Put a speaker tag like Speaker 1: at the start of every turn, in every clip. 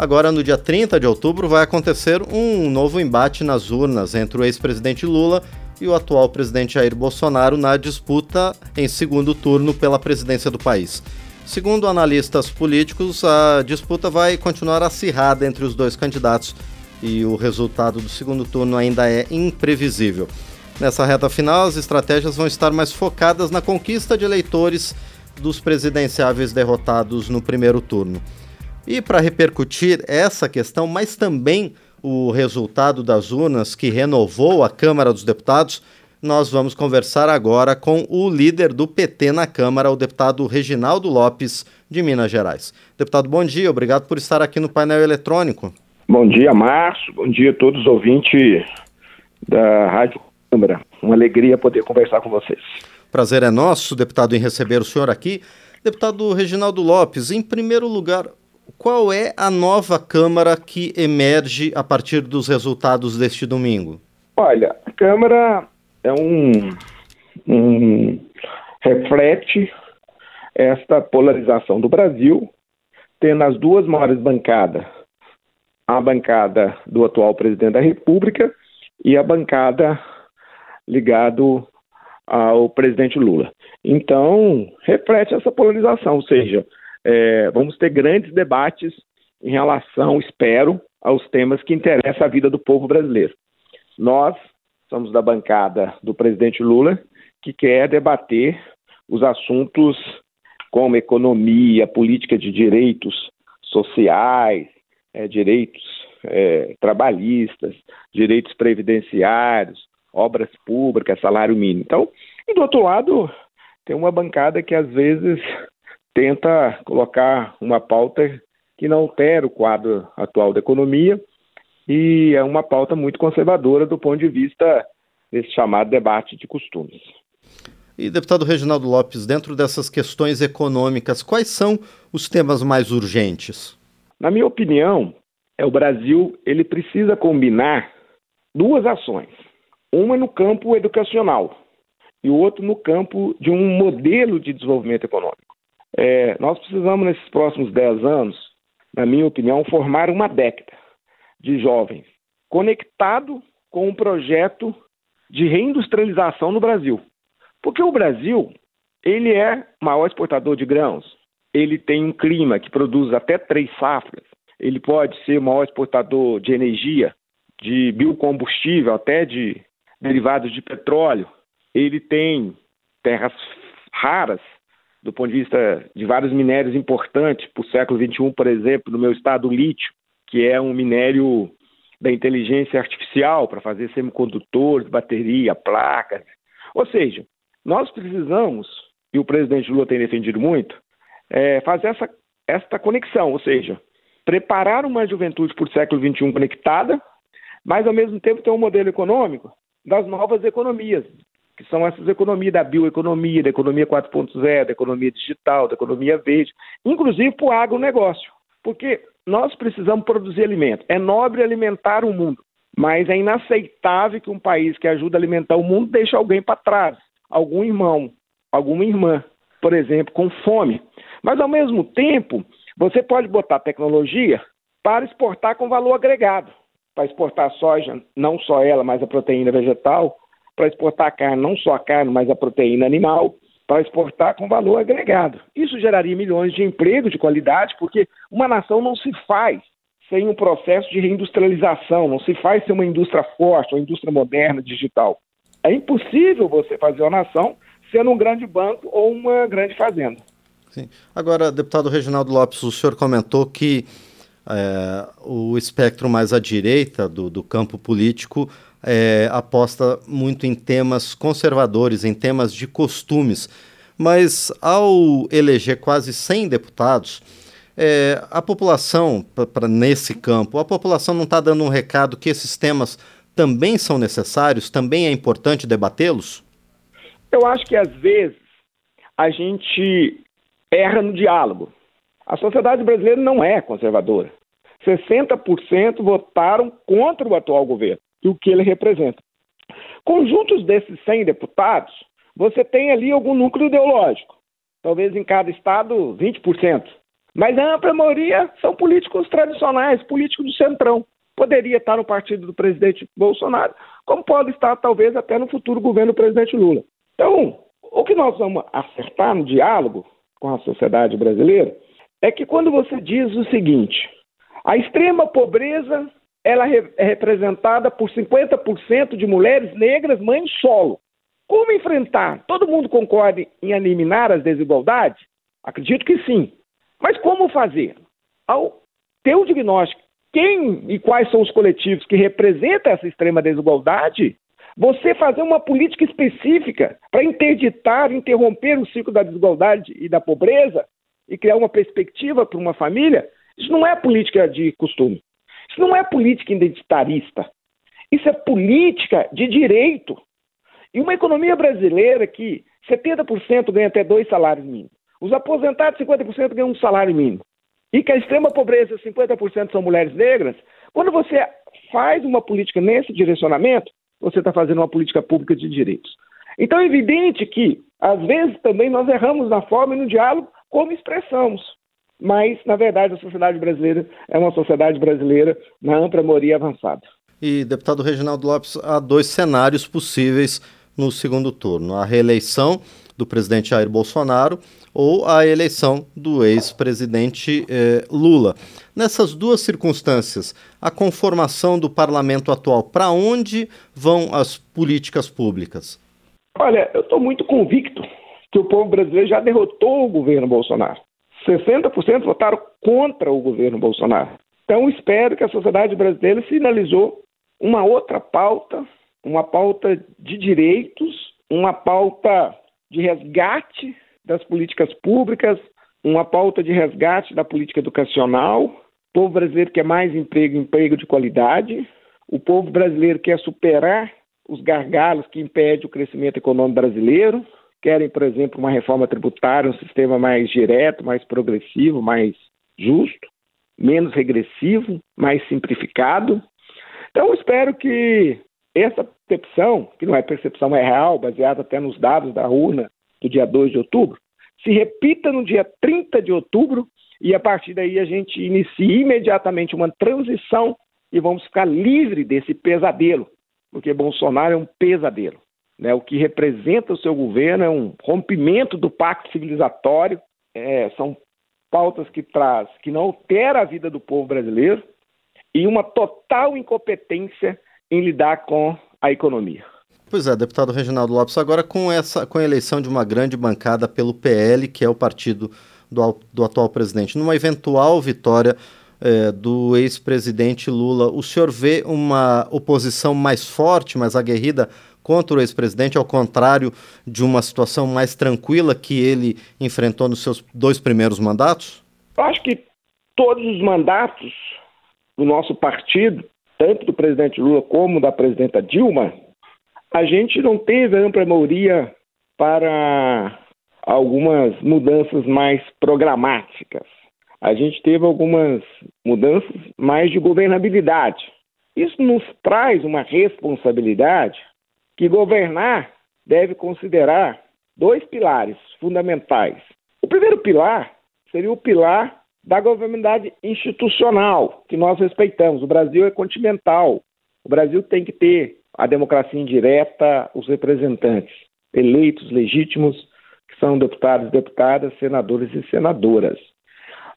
Speaker 1: Agora, no dia 30 de outubro, vai acontecer um novo embate nas urnas entre o ex-presidente Lula e o atual presidente Jair Bolsonaro na disputa em segundo turno pela presidência do país. Segundo analistas políticos, a disputa vai continuar acirrada entre os dois candidatos e o resultado do segundo turno ainda é imprevisível. Nessa reta final, as estratégias vão estar mais focadas na conquista de eleitores dos presidenciáveis derrotados no primeiro turno. E para repercutir essa questão, mas também o resultado das urnas que renovou a Câmara dos Deputados, nós vamos conversar agora com o líder do PT na Câmara, o deputado Reginaldo Lopes, de Minas Gerais. Deputado, bom dia, obrigado por estar aqui no painel eletrônico.
Speaker 2: Bom dia, Márcio, bom dia a todos os ouvintes da Rádio Câmara. Uma alegria poder conversar com vocês.
Speaker 1: Prazer é nosso, deputado, em receber o senhor aqui. Deputado Reginaldo Lopes, em primeiro lugar, qual é a nova Câmara que emerge a partir dos resultados deste domingo?
Speaker 2: Olha, a Câmara é um, um reflete esta polarização do Brasil, tendo as duas maiores bancadas, a bancada do atual presidente da República e a bancada ligado ao presidente Lula. Então, reflete essa polarização, ou seja, é, vamos ter grandes debates em relação, espero, aos temas que interessam a vida do povo brasileiro. Nós somos da bancada do presidente Lula, que quer debater os assuntos como economia, política de direitos sociais, é, direitos é, trabalhistas, direitos previdenciários, obras públicas, salário mínimo. Então, e do outro lado, tem uma bancada que às vezes tenta colocar uma pauta que não altera o quadro atual da economia e é uma pauta muito conservadora do ponto de vista desse chamado debate de costumes.
Speaker 1: E, deputado Reginaldo Lopes, dentro dessas questões econômicas, quais são os temas mais urgentes?
Speaker 2: Na minha opinião, é o Brasil ele precisa combinar duas ações. Uma no campo educacional e o outro no campo de um modelo de desenvolvimento econômico. É, nós precisamos, nesses próximos 10 anos, na minha opinião, formar uma década de jovens conectado com um projeto de reindustrialização no Brasil. Porque o Brasil, ele é maior exportador de grãos, ele tem um clima que produz até três safras, ele pode ser o maior exportador de energia, de biocombustível, até de derivados de petróleo, ele tem terras raras, do ponto de vista de vários minérios importantes para o século XXI, por exemplo, no meu estado, o lítio, que é um minério da inteligência artificial para fazer semicondutores, bateria, placas. Ou seja, nós precisamos, e o presidente Lula tem defendido muito, é, fazer essa, essa conexão, ou seja, preparar uma juventude para o século XXI conectada, mas ao mesmo tempo ter um modelo econômico das novas economias, que são essas economias da bioeconomia, da economia 4.0, da economia digital, da economia verde, inclusive para o agronegócio. Porque nós precisamos produzir alimento. É nobre alimentar o mundo, mas é inaceitável que um país que ajuda a alimentar o mundo deixe alguém para trás, algum irmão, alguma irmã, por exemplo, com fome. Mas ao mesmo tempo, você pode botar tecnologia para exportar com valor agregado, para exportar soja, não só ela, mas a proteína vegetal, para exportar carne, não só a carne, mas a proteína animal, para exportar com valor agregado. Isso geraria milhões de empregos de qualidade, porque uma nação não se faz sem um processo de reindustrialização, não se faz sem uma indústria forte, uma indústria moderna, digital. É impossível você fazer uma nação sendo um grande banco ou uma grande fazenda.
Speaker 1: Sim. Agora, deputado Reginaldo Lopes, o senhor comentou que é, o espectro mais à direita do, do campo político é, aposta muito em temas conservadores, em temas de costumes. Mas ao eleger quase 100 deputados, é, a população, para nesse campo, a população não está dando um recado que esses temas também são necessários, também é importante debatê-los?
Speaker 2: Eu acho que às vezes a gente erra no diálogo. A sociedade brasileira não é conservadora. 60% votaram contra o atual governo e o que ele representa. Conjuntos desses 100 deputados, você tem ali algum núcleo ideológico. Talvez em cada estado 20%. Mas a ampla maioria são políticos tradicionais, políticos do centrão. Poderia estar no partido do presidente Bolsonaro, como pode estar, talvez, até no futuro governo do presidente Lula. Então, o que nós vamos acertar no diálogo com a sociedade brasileira é que quando você diz o seguinte, a extrema pobreza ela é representada por 50% de mulheres negras mães solo. Como enfrentar? Todo mundo concorda em eliminar as desigualdades? Acredito que sim. Mas como fazer? Ao ter o diagnóstico, quem e quais são os coletivos que representam essa extrema desigualdade, você fazer uma política específica para interditar, interromper o ciclo da desigualdade e da pobreza e criar uma perspectiva para uma família, isso não é política de costume. Isso não é política identitarista. Isso é política de direito. E uma economia brasileira que 70% ganha até dois salários mínimos, os aposentados 50% ganham um salário mínimo, e que a extrema pobreza 50% são mulheres negras, quando você faz uma política nesse direcionamento, você está fazendo uma política pública de direitos. Então é evidente que, às vezes, também nós erramos na forma e no diálogo como expressamos mas, na verdade, a sociedade brasileira é uma sociedade brasileira na ampla maioria avançada.
Speaker 1: E, deputado Reginaldo Lopes, há dois cenários possíveis no segundo turno: a reeleição do presidente Jair Bolsonaro ou a eleição do ex-presidente eh, Lula. Nessas duas circunstâncias, a conformação do parlamento atual, para onde vão as políticas públicas?
Speaker 2: Olha, eu estou muito convicto que o povo brasileiro já derrotou o governo Bolsonaro. 60% votaram contra o governo Bolsonaro. Então, espero que a sociedade brasileira sinalizou uma outra pauta, uma pauta de direitos, uma pauta de resgate das políticas públicas, uma pauta de resgate da política educacional. O povo brasileiro quer mais emprego, emprego de qualidade. O povo brasileiro quer superar os gargalos que impedem o crescimento econômico brasileiro querem, por exemplo, uma reforma tributária, um sistema mais direto, mais progressivo, mais justo, menos regressivo, mais simplificado. Então, espero que essa percepção, que não é percepção, é real, baseada até nos dados da urna do dia 2 de outubro, se repita no dia 30 de outubro e a partir daí a gente inicie imediatamente uma transição e vamos ficar livre desse pesadelo, porque Bolsonaro é um pesadelo. Né, o que representa o seu governo é um rompimento do pacto civilizatório, é, são pautas que traz, que não altera a vida do povo brasileiro e uma total incompetência em lidar com a economia.
Speaker 1: Pois é, deputado Reginaldo Lopes, agora com essa com a eleição de uma grande bancada pelo PL, que é o partido do, do atual presidente, numa eventual vitória é, do ex-presidente Lula, o senhor vê uma oposição mais forte, mais aguerrida contra o ex-presidente, ao contrário de uma situação mais tranquila que ele enfrentou nos seus dois primeiros mandatos?
Speaker 2: Eu acho que todos os mandatos do nosso partido, tanto do presidente Lula como da presidenta Dilma, a gente não teve ampla maioria para algumas mudanças mais programáticas. A gente teve algumas mudanças mais de governabilidade. Isso nos traz uma responsabilidade que governar deve considerar dois pilares fundamentais. O primeiro pilar seria o pilar da governabilidade institucional, que nós respeitamos. O Brasil é continental. O Brasil tem que ter a democracia indireta, os representantes eleitos, legítimos, que são deputados, deputadas, senadores e senadoras.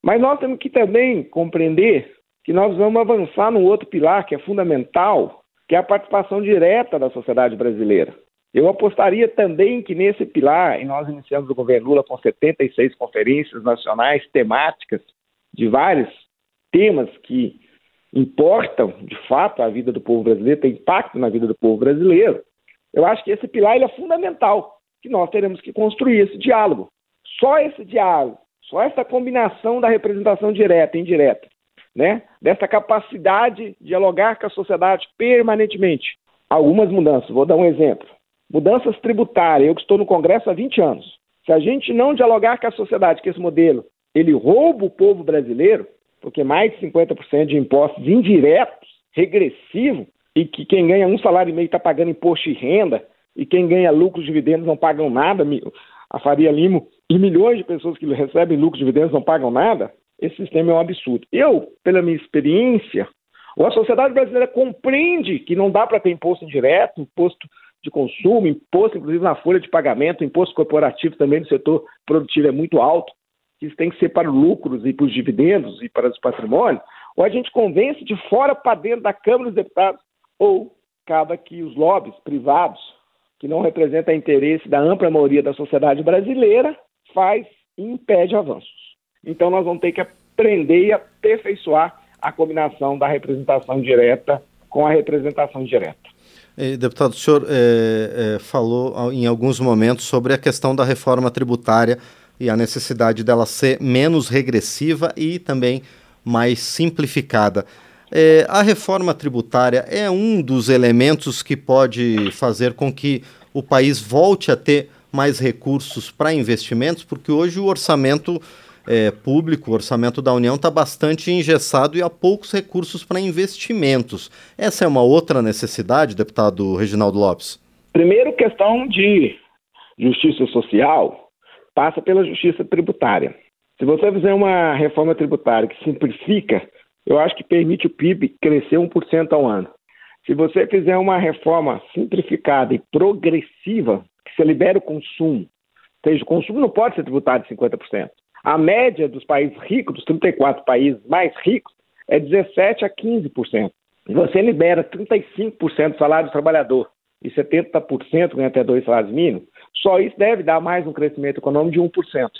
Speaker 2: Mas nós temos que também compreender que nós vamos avançar num outro pilar que é fundamental, que é a participação direta da sociedade brasileira. Eu apostaria também que nesse pilar, e nós iniciamos o governo Lula com 76 conferências nacionais temáticas de vários temas que importam, de fato, a vida do povo brasileiro, tem impacto na vida do povo brasileiro. Eu acho que esse pilar é fundamental, que nós teremos que construir esse diálogo. Só esse diálogo, só essa combinação da representação direta e indireta né, dessa capacidade de dialogar com a sociedade permanentemente. Algumas mudanças, vou dar um exemplo. Mudanças tributárias, eu que estou no Congresso há 20 anos. Se a gente não dialogar com a sociedade, que esse modelo, ele rouba o povo brasileiro, porque mais de 50% de impostos indiretos, regressivo, e que quem ganha um salário e meio está pagando imposto de renda, e quem ganha lucros dividendos não pagam nada, a Faria Limo e milhões de pessoas que recebem lucros dividendos não pagam nada, esse sistema é um absurdo. Eu, pela minha experiência, ou a sociedade brasileira compreende que não dá para ter imposto indireto, imposto de consumo, imposto inclusive na folha de pagamento, imposto corporativo também no setor produtivo é muito alto, que isso tem que ser para lucros e para os dividendos e para os patrimônios, ou a gente convence de fora para dentro da Câmara dos Deputados, ou acaba que os lobbies privados, que não representam o interesse da ampla maioria da sociedade brasileira, faz e impede avanços. Então nós vamos ter que aprender e aperfeiçoar a combinação da representação direta com a representação direta.
Speaker 1: Deputado, o senhor é, é, falou em alguns momentos sobre a questão da reforma tributária e a necessidade dela ser menos regressiva e também mais simplificada. É, a reforma tributária é um dos elementos que pode fazer com que o país volte a ter mais recursos para investimentos, porque hoje o orçamento é, público, o orçamento da União está bastante engessado e há poucos recursos para investimentos. Essa é uma outra necessidade, deputado Reginaldo Lopes?
Speaker 2: Primeiro, questão de justiça social passa pela justiça tributária. Se você fizer uma reforma tributária que simplifica, eu acho que permite o PIB crescer 1% ao ano. Se você fizer uma reforma simplificada e progressiva, que você libera o consumo, ou seja, o consumo não pode ser tributado de 50%. A média dos países ricos, dos 34 países mais ricos, é 17% a 15%. Você libera 35% do salário do trabalhador e 70% ganha até dois salários mínimos, só isso deve dar mais um crescimento econômico de 1%.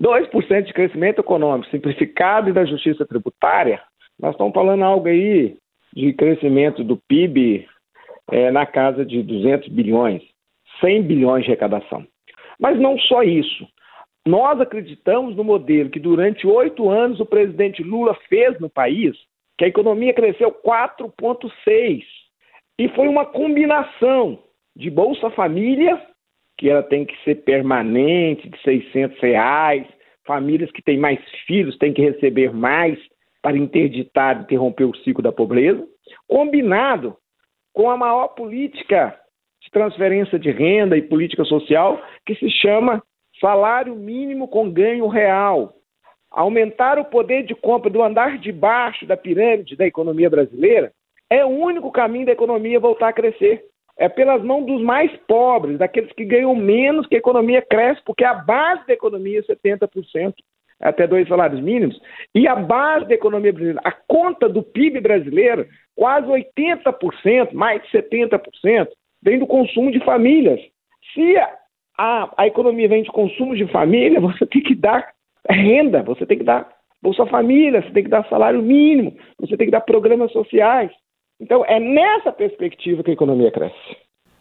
Speaker 2: 2% de crescimento econômico simplificado e da justiça tributária, nós estamos falando algo aí de crescimento do PIB é, na casa de 200 bilhões, 100 bilhões de arrecadação. Mas não só isso. Nós acreditamos no modelo que durante oito anos o presidente Lula fez no país, que a economia cresceu 4,6. E foi uma combinação de Bolsa Família, que ela tem que ser permanente, de 600 reais, famílias que têm mais filhos têm que receber mais para interditar, interromper o ciclo da pobreza, combinado com a maior política de transferência de renda e política social, que se chama salário mínimo com ganho real, aumentar o poder de compra do andar de baixo da pirâmide da economia brasileira, é o único caminho da economia voltar a crescer. É pelas mãos dos mais pobres, daqueles que ganham menos, que a economia cresce, porque a base da economia é 70%, até dois salários mínimos, e a base da economia brasileira, a conta do PIB brasileiro, quase 80%, mais de 70%, vem do consumo de famílias. Se a, a economia vem de consumo de família, você tem que dar renda, você tem que dar Bolsa Família, você tem que dar salário mínimo, você tem que dar programas sociais. Então, é nessa perspectiva que a economia cresce.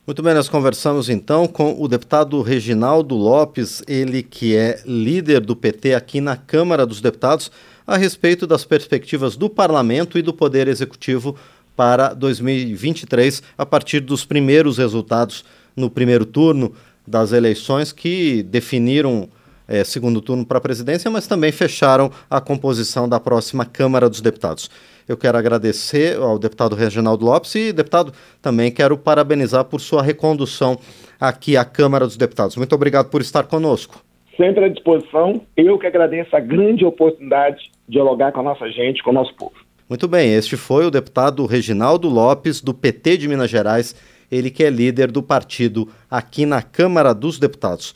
Speaker 1: Muito bem, nós conversamos então com o deputado Reginaldo Lopes, ele que é líder do PT aqui na Câmara dos Deputados, a respeito das perspectivas do Parlamento e do Poder Executivo para 2023, a partir dos primeiros resultados no primeiro turno das eleições que definiram é, segundo turno para a presidência, mas também fecharam a composição da próxima Câmara dos Deputados. Eu quero agradecer ao deputado Reginaldo Lopes e, deputado, também quero parabenizar por sua recondução aqui à Câmara dos Deputados. Muito obrigado por estar conosco.
Speaker 2: Sempre à disposição. Eu que agradeço a grande oportunidade de dialogar com a nossa gente, com o nosso povo.
Speaker 1: Muito bem, este foi o deputado Reginaldo Lopes, do PT de Minas Gerais ele que é líder do partido aqui na Câmara dos Deputados.